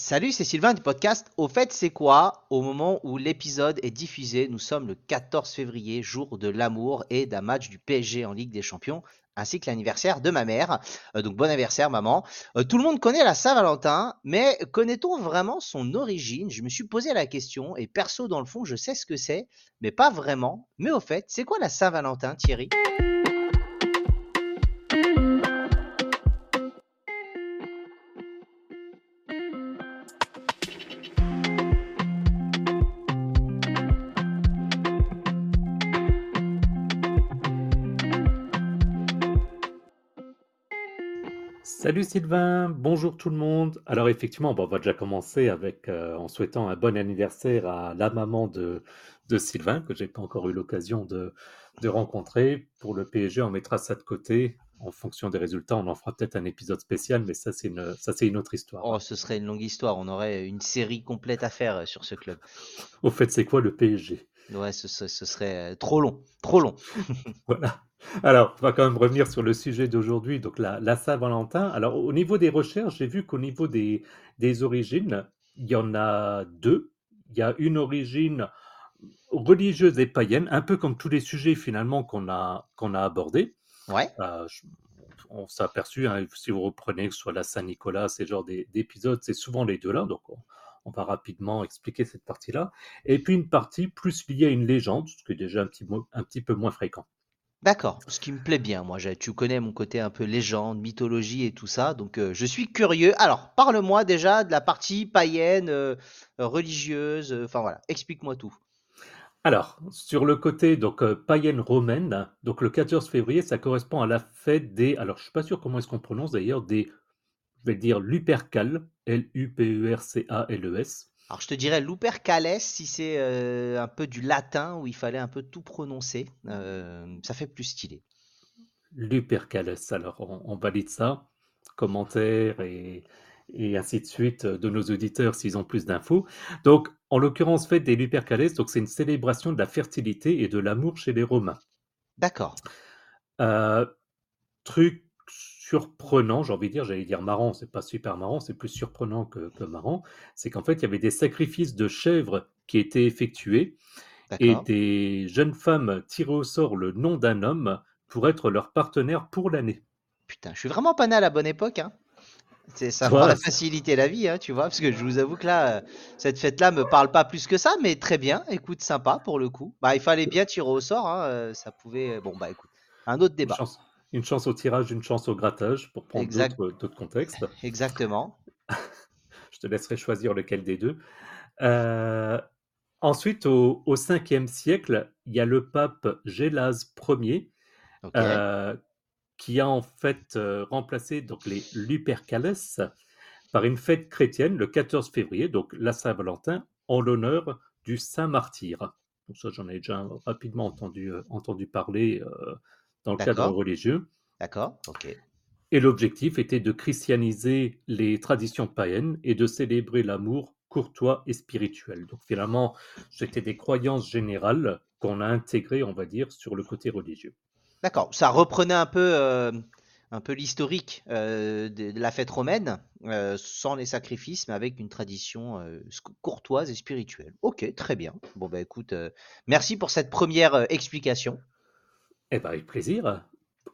Salut, c'est Sylvain du podcast Au fait, c'est quoi? Au moment où l'épisode est diffusé, nous sommes le 14 février, jour de l'amour et d'un match du PSG en Ligue des Champions, ainsi que l'anniversaire de ma mère. Euh, donc bon anniversaire, maman. Euh, tout le monde connaît la Saint-Valentin, mais connaît-on vraiment son origine? Je me suis posé la question et perso, dans le fond, je sais ce que c'est, mais pas vraiment. Mais au fait, c'est quoi la Saint-Valentin, Thierry? Salut Sylvain, bonjour tout le monde. Alors effectivement, on va déjà commencer avec euh, en souhaitant un bon anniversaire à la maman de, de Sylvain, que j'ai pas encore eu l'occasion de, de rencontrer. Pour le PSG, on mettra ça de côté. En fonction des résultats, on en fera peut-être un épisode spécial, mais ça c'est une, ça c'est une autre histoire. Oh, ce serait une longue histoire. On aurait une série complète à faire euh, sur ce club. Au fait, c'est quoi le PSG Ouais, ce, ce- ce serait euh, trop long, trop long. Voilà. Alors, on va quand même revenir sur le sujet d'aujourd'hui, donc la, la Saint-Valentin. Alors, au niveau des recherches, j'ai vu qu'au niveau des, des origines, il y en a deux. Il y a une origine religieuse et païenne, un peu comme tous les sujets finalement qu'on a, qu'on a abordés. Ouais, Euh, je- on s'est aperçu, hein, si vous reprenez que ce soit la Saint-Nicolas, ces genres d'é- d'épisodes, c'est souvent les deux là, donc on, on va rapidement expliquer cette partie-là. Et puis une partie plus liée à une légende, ce qui est déjà un petit, un petit peu moins fréquent. D'accord. Ce qui me plaît bien, moi. Tu connais mon côté un peu légende, mythologie et tout ça, donc euh, je suis curieux. Alors, parle-moi déjà de la partie païenne, euh, religieuse. euh, Enfin voilà, explique-moi tout. Alors, sur le côté donc païenne romaine, donc le 14 février, ça correspond à la fête des. Alors, je suis pas sûr comment est-ce qu'on prononce d'ailleurs des. Je vais dire Lupercales, L-U-P-E-R-C-A-L-E-S. Alors, je te dirais Lupercales si c'est euh, un peu du latin où il fallait un peu tout prononcer. Euh, ça fait plus stylé. Lupercales. Alors, on, on valide ça. Commentaires et, et ainsi de suite euh, de nos auditeurs s'ils ont plus d'infos. Donc, en l'occurrence, fête des Lupercales, donc c'est une célébration de la fertilité et de l'amour chez les Romains. D'accord. Euh, truc surprenant, j'ai envie de dire, j'allais dire marrant, c'est pas super marrant, c'est plus surprenant que, que marrant, c'est qu'en fait, il y avait des sacrifices de chèvres qui étaient effectués et des jeunes femmes tiraient au sort le nom d'un homme pour être leur partenaire pour l'année. Putain, je suis vraiment pas né à la bonne époque, hein. C'est, ça Toi, va c'est- faciliter la vie, hein, tu vois, parce que je vous avoue que là, euh, cette fête-là me parle pas plus que ça, mais très bien, écoute, sympa pour le coup. Bah, il fallait bien tirer au sort, hein, euh, ça pouvait. Bon, bah, écoute, un autre débat. chance, une chance au tirage, une chance au grattage, pour prendre d'autres contextes. exactement. Je te laisserai choisir lequel des deux. Euh, ensuite, au, au 5e siècle, il y a le pape Gélase Ier euh, qui a en fait euh, remplacé donc les Lupercales par une fête chrétienne le 14 février, donc la Saint-Valentin, en l'honneur du Saint Martyr. Donc ça, j'en ai déjà rapidement entendu, entendu parler dans le cadre religieux. d'accord, ok. Et l'objectif était de christianiser les traditions païennes et de célébrer l'amour courtois et spirituel. Donc finalement, c'était des croyances générales qu'on a intégrées, on va dire, sur le côté religieux. D'accord. Ça reprenait un peu, euh, un peu l'historique euh, de, de la fête romaine, euh, sans les sacrifices, mais avec une tradition courtoise et spirituelle. Ok, très bien. Bon, bah écoute, merci pour cette première explication. Eh bien, avec plaisir.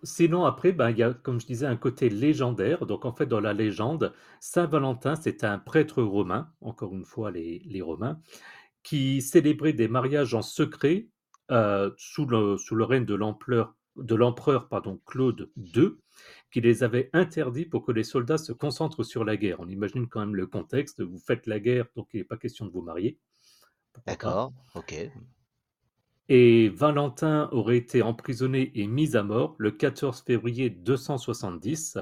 Sinon, après, ben, il y a, comme je disais, un côté légendaire. Donc, en fait, dans la légende, Saint Valentin, c'est un prêtre romain, encore une fois, les, les Romains, qui célébrait des mariages en secret euh, sous le, sous le règne de l'empereur, Claude II, qui les avait interdits pour que les soldats se concentrent sur la guerre. On imagine quand même le contexte. Vous faites la guerre, donc il n'est pas question de vous marier. D'accord, ok. Et Valentin aurait été emprisonné et mis à mort le 14 février 270,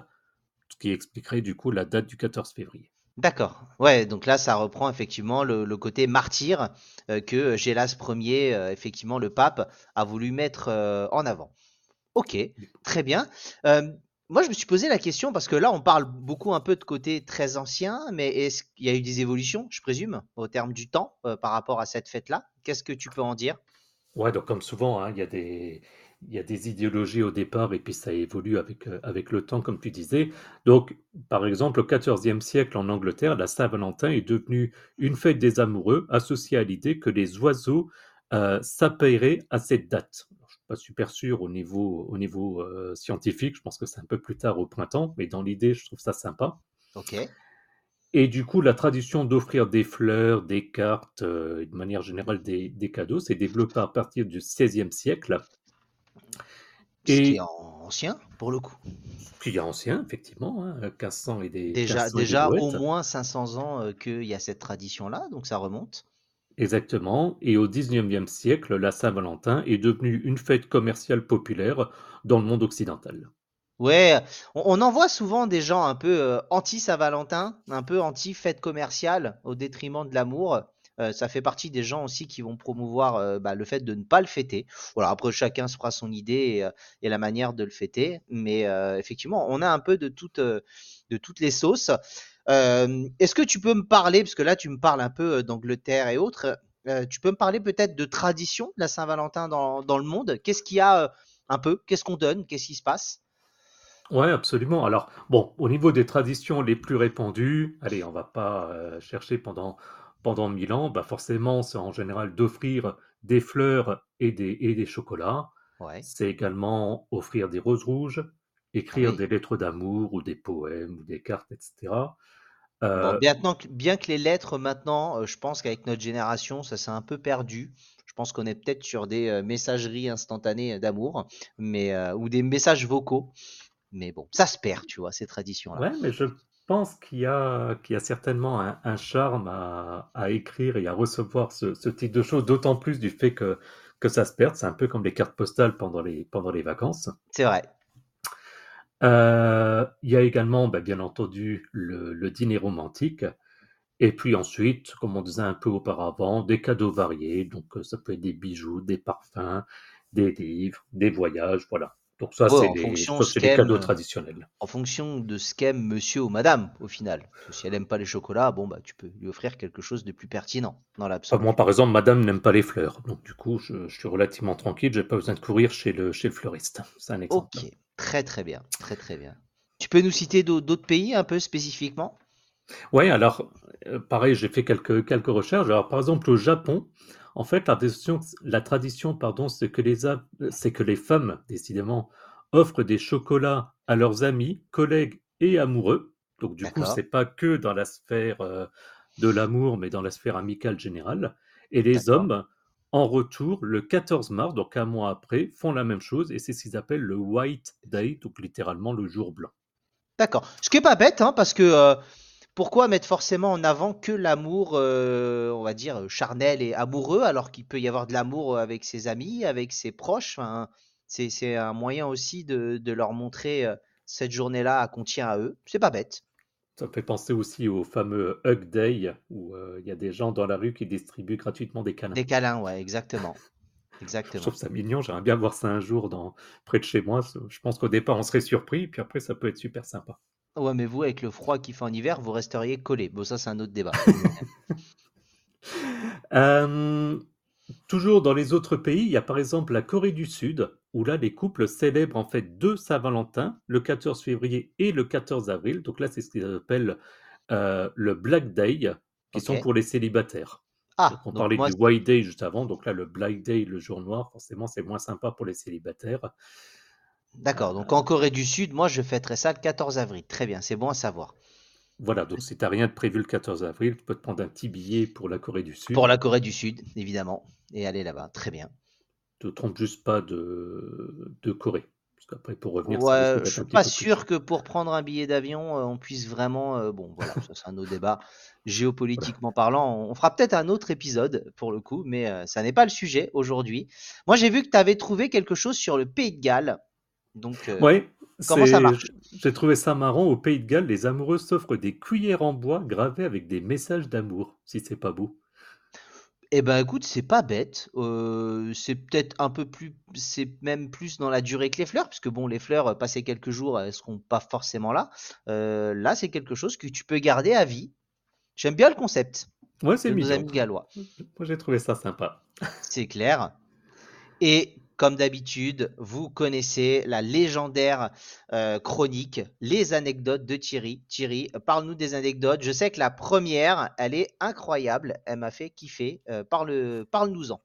ce qui expliquerait du coup la date du 14 février. D'accord. Ouais, donc là, ça reprend effectivement le, côté martyr euh, que Gélas Ier, euh, effectivement, le pape, a voulu mettre euh, en avant. Ok, très bien. Moi, je me suis posé la question parce que là, on parle beaucoup un peu de côté très ancien, mais est-ce qu'il y a eu des évolutions, je présume, au terme du temps par rapport à cette fête-là? Qu'est-ce que tu peux en dire? Ouais, donc comme souvent, hein, il y a des, il y a des idéologies au départ et puis ça évolue avec, euh, avec le temps, comme tu disais. Donc, par exemple, au XIVe siècle en Angleterre, la Saint-Valentin est devenue une fête des amoureux associée à l'idée que les oiseaux euh, à cette date. je ne suis pas super sûr au niveau, au niveau euh, scientifique, je pense que c'est un peu plus tard au printemps, mais dans l'idée, je trouve ça sympa. Ok. Et du coup, la tradition d'offrir des fleurs, des cartes, euh, de manière générale des, des cadeaux, s'est développée à partir du XVIe siècle. Ce qui est ancien, pour le coup. Ce qui est ancien, effectivement, hein, 1500 et des. Déjà, déjà au moins 500 ans euh, qu'il y a cette tradition-là, donc ça remonte. Exactement. Et au XIXe siècle, la Saint-Valentin est devenue une fête commerciale populaire dans le monde occidental. Ouais, on, en voit souvent des gens un peu euh, anti-Saint-Valentin, un peu anti-fête commerciale au détriment de l'amour. Euh, ça fait partie des gens aussi qui vont promouvoir euh, bah, le fait de ne pas le fêter. Voilà, après chacun se fera son idée et, la manière de le fêter, mais effectivement, on a un peu de toutes, les sauces. Est-ce que tu peux me parler, parce que là tu me parles un peu d'Angleterre et autres, tu peux me parler peut-être de tradition de la Saint-Valentin dans, dans, le monde? Qu'est-ce qu'il y a un peu? Qu'est-ce qu'on donne? Qu'est-ce qui se passe? Ouais, absolument. Alors, bon, au niveau des traditions les plus répandues, allez, on va pas euh, chercher pendant, pendant mille ans, bah forcément, c'est en général d'offrir des fleurs et des, et des chocolats. Ouais. C'est également offrir des roses rouges, écrire des lettres d'amour ou des poèmes ou des cartes, etc. Euh, bien que les lettres maintenant, euh, je pense qu'avec notre génération, ça s'est un peu perdu. Je pense qu'on est peut-être sur des messageries instantanées d'amour, mais ou des messages vocaux. Mais bon, ça se perd, tu vois, ces traditions-là. Ouais, mais je pense qu'il y a, qu'il y a certainement un, charme à, écrire et à recevoir ce, type de choses, d'autant plus du fait que, que ça se perd. C'est un peu comme les cartes postales pendant les, pendant les vacances. C'est vrai. Euh, il y a également, bah, bien entendu, le, dîner romantique. Et puis ensuite, comme on disait un peu auparavant, des cadeaux variés. Donc, euh, ça peut être des bijoux, des parfums, des livres, des voyages, voilà. Donc ça, c'est des, cadeaux traditionnels. En fonction de ce qu'aime monsieur ou madame, au final. si elle aime pas les chocolats, bon, bah, tu peux lui offrir quelque chose de plus pertinent dans l'absolu. Moi, par exemple, madame n'aime pas les fleurs. Donc du coup, je, suis relativement tranquille, j'ai pas besoin de courir chez le, chez le fleuriste. C'est un exemple. Ok, très très bien, très très bien. Tu peux nous citer d'autres pays un peu spécifiquement? Oui, alors, euh, pareil, j'ai fait quelques, quelques recherches. Alors, par exemple, au Japon, en fait, la tradition, la tradition pardon, c'est que, les, c'est que les femmes, décidément, offrent des chocolats à leurs amis, collègues et amoureux. Donc, du coup, c'est pas que dans la sphère euh, de l'amour, mais dans la sphère amicale générale. Et les hommes, en retour, le 14 mars, donc un mois après, font la même chose et c'est ce qu'ils appellent le White Day, donc littéralement le jour blanc. D'accord. Ce qui est pas bête, hein, parce que euh, pourquoi mettre forcément en avant que l'amour, euh, on va dire, charnel et amoureux, alors qu'il peut y avoir de l'amour avec ses amis, avec ses proches? C'est un moyen aussi de, leur montrer euh, cette journée-là qu'on tient à eux. C'est pas bête. Ça fait penser aussi au fameux Hug Day, où euh, il y a des gens dans la rue qui distribuent gratuitement des câlins. Des câlins, ouais, exactement. Exactement. Je trouve ça mignon, j'aimerais bien voir ça un jour dans, près de chez moi. Je pense qu'au départ, on serait surpris, puis après, ça peut être super sympa. Ouais, mais vous, avec le froid qu'il fait en hiver, vous resteriez collé. Bon, ça, c'est un autre débat. Euh, toujours dans les autres pays, il y a par exemple la Corée du Sud, où là, les couples célèbrent en fait deux Saint-Valentin, le 14 février et le 14 avril. Donc là, c'est ce qu'ils appellent euh, le Black Day, qui sont pour les célibataires. Ah, on parlait du White Day juste avant, donc là, le Black Day, le jour noir, forcément, c'est moins sympa pour les célibataires. D'accord, donc en Corée du Sud, moi je fêterai ça le 14 avril. Très bien, c'est bon à savoir. Voilà, donc si tu n'as rien de prévu le 14 avril, tu peux te prendre un petit billet pour la Corée du Sud. Pour la Corée du Sud, évidemment, et aller là-bas. Très bien. Ne te trompe juste pas de, de Corée. Parce qu'après, pour revenir, ouais, je suis pas sûr que pour prendre un billet d'avion, euh, on puisse vraiment. Euh, bon, voilà, ça c'est un autre débat. Géopolitiquement parlant, on fera peut-être un autre épisode pour le coup, mais euh, ça n'est pas le sujet aujourd'hui. Moi, j'ai vu que tu avais trouvé quelque chose sur le Pays de Galles. Donc, euh, comment ça marche J'ai trouvé ça marrant. Au Pays de Galles, les amoureux s'offrent des cuillères en bois gravées avec des messages d'amour, si c'est pas beau. Eh ben écoute, c'est pas bête. Euh, c'est peut-être un peu plus, c'est même plus dans la durée que les fleurs, puisque bon, les fleurs, euh, passer quelques jours, elles seront pas forcément là. là, c'est quelque chose que tu peux garder à vie. J'aime bien le concept. Ouais, c'est nos amis gallois. Moi, j'ai trouvé ça sympa. C'est clair. Et comme d'habitude, vous connaissez la légendaire euh, chronique, les anecdotes de Thierry. Thierry, parle-nous des anecdotes. Je sais que la première, elle est incroyable. Elle m'a fait kiffer. Euh, parle, parle-nous-en.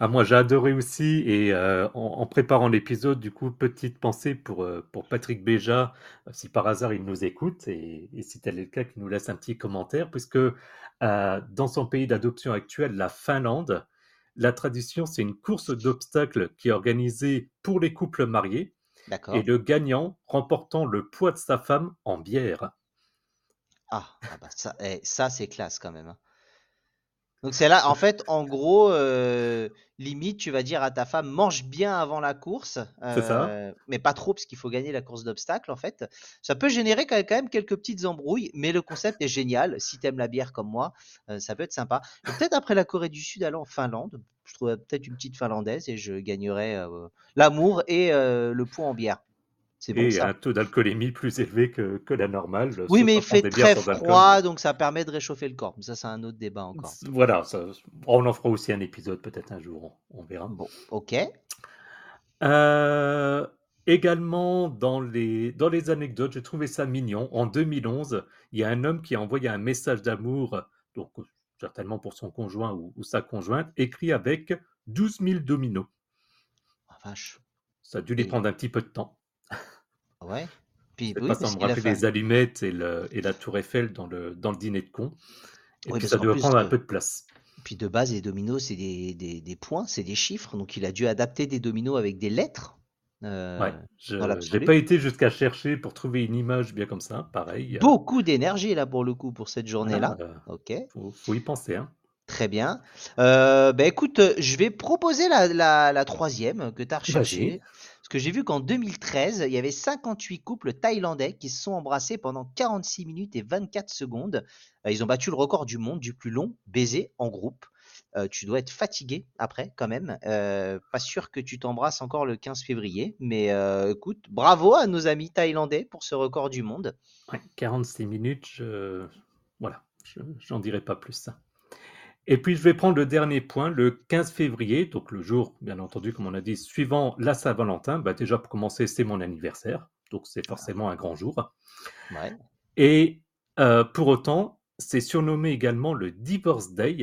Ah, moi, j'ai adoré aussi. Et euh, en, préparant l'épisode, du coup, petite pensée pour, pour Patrick Béja, si par hasard il nous écoute, et, et si tel est le cas, qu'il nous laisse un petit commentaire, puisque dans son pays d'adoption actuel, la Finlande, la tradition, c'est une course d'obstacles qui est organisée pour les couples mariés. Et le gagnant remportant le poids de sa femme en bière. Ah, ah bah ça, eh, ça c'est classe quand même. Donc c'est là, en fait, en gros, euh, limite, tu vas dire à ta femme, mange bien avant la course, euh, mais pas trop parce qu'il faut gagner la course d'obstacles, en fait. Ça peut générer quand même quelques petites embrouilles, mais le concept est génial. Si t'aimes la bière comme moi, euh, ça peut être sympa. Peut-être après la Corée du Sud, aller en Finlande. Je trouverais peut-être une petite finlandaise et je gagnerais l'amour et le poids en bière. Et un taux d'alcoolémie plus élevé que, que la normale. Oui, mais il fait très froid, donc ça permet de réchauffer le corps. Mais ça, c'est un autre débat encore. Voilà, ça, on en fera aussi un épisode peut-être un jour, on, verra. Bon, ok. Euh, également, dans les, dans les anecdotes, j'ai trouvé ça mignon. En 2011, il y a un homme qui a envoyé un message d'amour, donc certainement pour son conjoint ou, sa conjointe, écrit avec 12 000 dominos. Ah, vache. Ça a dû lui prendre un petit peu de temps. Ouais. Puis, oui, pas sans me rappeler les allumettes et, le, et, la tour Eiffel dans le, dans le dîner de con. Et puis ça doit prendre un peu de place. Puis de base, les dominos, c'est des, des, des, points, c'est des chiffres. Donc il a dû adapter des dominos avec des lettres. Euh, ouais, je n'ai pas été jusqu'à chercher pour trouver une image bien comme ça, pareil. Beaucoup d'énergie là pour le coup pour cette journée-là. Ah, ok. Faut, faut, y penser. Hein. Très bien. Euh, bah écoute, je vais proposer la, la, la troisième que tu as recherchée. Parce que j'ai vu qu'en 2013, il y avait 58 couples thaïlandais qui se sont embrassés pendant 46 minutes et 24 secondes. Euh, ils ont battu le record du monde du plus long baiser en groupe. Euh, tu dois être fatigué après quand même. Euh, pas sûr que tu t'embrasses encore le 15 février. Mais écoute, bravo à nos amis thaïlandais pour ce record du monde. 46 minutes, je... voilà, j'en dirai pas plus ça. Et puis, je vais prendre le dernier point, le 15 février, donc le jour, bien entendu, comme on a dit, suivant la Saint-Valentin. Bah, déjà, pour commencer, c'est mon anniversaire, donc c'est forcément un grand jour. Et euh, pour autant, c'est surnommé également le Divorce Day,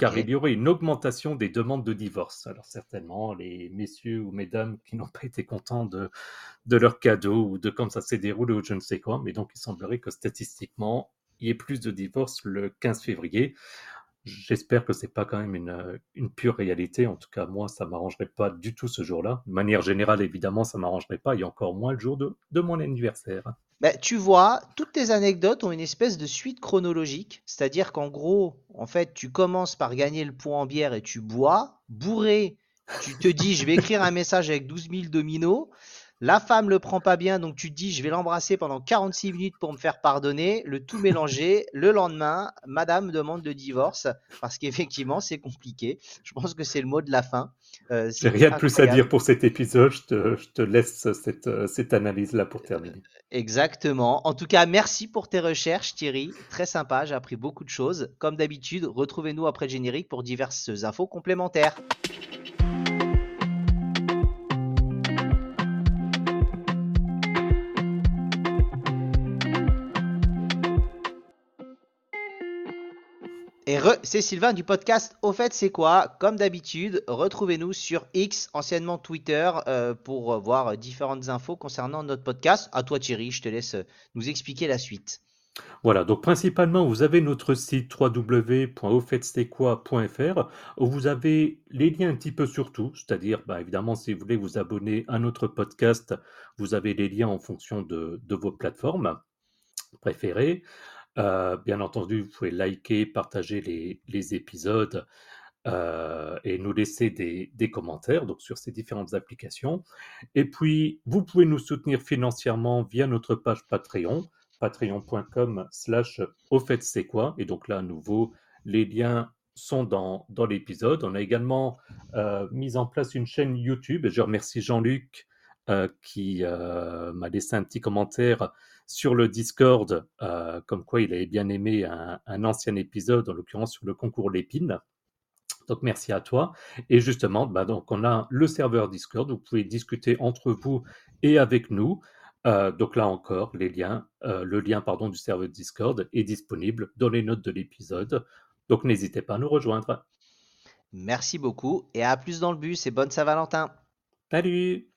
car il y aurait une augmentation des demandes de divorce. Alors certainement, les messieurs ou mesdames qui n'ont pas été contents de, de leur cadeau ou de comme ça s'est déroulé ou je ne sais quoi, mais donc il semblerait que statistiquement, il y ait plus de divorces le 15 février. J'espère que c'est pas quand même une, une, pure réalité. En tout cas, moi, ça m'arrangerait pas du tout ce jour-là. De manière générale, évidemment, ça m'arrangerait pas, et encore moins le jour de, de mon anniversaire. Bah, tu vois, toutes tes anecdotes ont une espèce de suite chronologique. C'est-à-dire qu'en gros, en fait, tu commences par gagner le point en bière et tu bois. Bourré, tu te dis, je vais écrire un message avec 12 000 dominos. La femme le prend pas bien, donc tu te dis je vais l'embrasser pendant 46 minutes pour me faire pardonner. Le tout mélangé. Le lendemain, madame demande le divorce parce qu'effectivement c'est compliqué. Je pense que c'est le mot de la fin. Euh, J'ai rien de plus à dire pour cet épisode. Je te, laisse cette, cette analyse-là pour terminer. Exactement. En tout cas, merci pour tes recherches, Thierry. Très sympa. J'ai appris beaucoup de choses. Comme d'habitude, retrouvez-nous après le générique pour diverses infos complémentaires. C'est Sylvain du podcast Au fait, c'est quoi? Comme d'habitude, retrouvez-nous sur X, anciennement Twitter, euh, pour voir différentes infos concernant notre podcast. À toi, Thierry, je te laisse nous expliquer la suite. Voilà, donc principalement, vous avez notre site www.aufetc'estquoi.fr où vous avez les liens un petit peu sur tout, c'est-à-dire, bah, évidemment, si vous voulez vous abonner à notre podcast, vous avez les liens en fonction de vos plateformes préférées. Euh, bien entendu, vous pouvez liker, partager les, épisodes euh, et nous laisser des, commentaires donc sur ces différentes applications. Et puis, vous pouvez nous soutenir financièrement via notre page Patreon, patreon.com slash au fait c'est quoi. Et donc là, à nouveau, les liens sont dans, l'épisode. On a également euh, mis en place une chaîne YouTube. Je remercie Jean-Luc qui m'a laissé un petit commentaire sur le Discord, euh, comme quoi il avait bien aimé un, ancien épisode, en l'occurrence sur le concours Lépine. Donc merci à toi. Et justement, bah, donc on a le serveur Discord. Vous pouvez discuter entre vous et avec nous. Euh, donc là encore, les liens, euh, le lien pardon, du serveur Discord est disponible dans les notes de l'épisode. Donc n'hésitez pas à nous rejoindre. Merci beaucoup et à plus dans le bus et bonne Saint-Valentin. Salut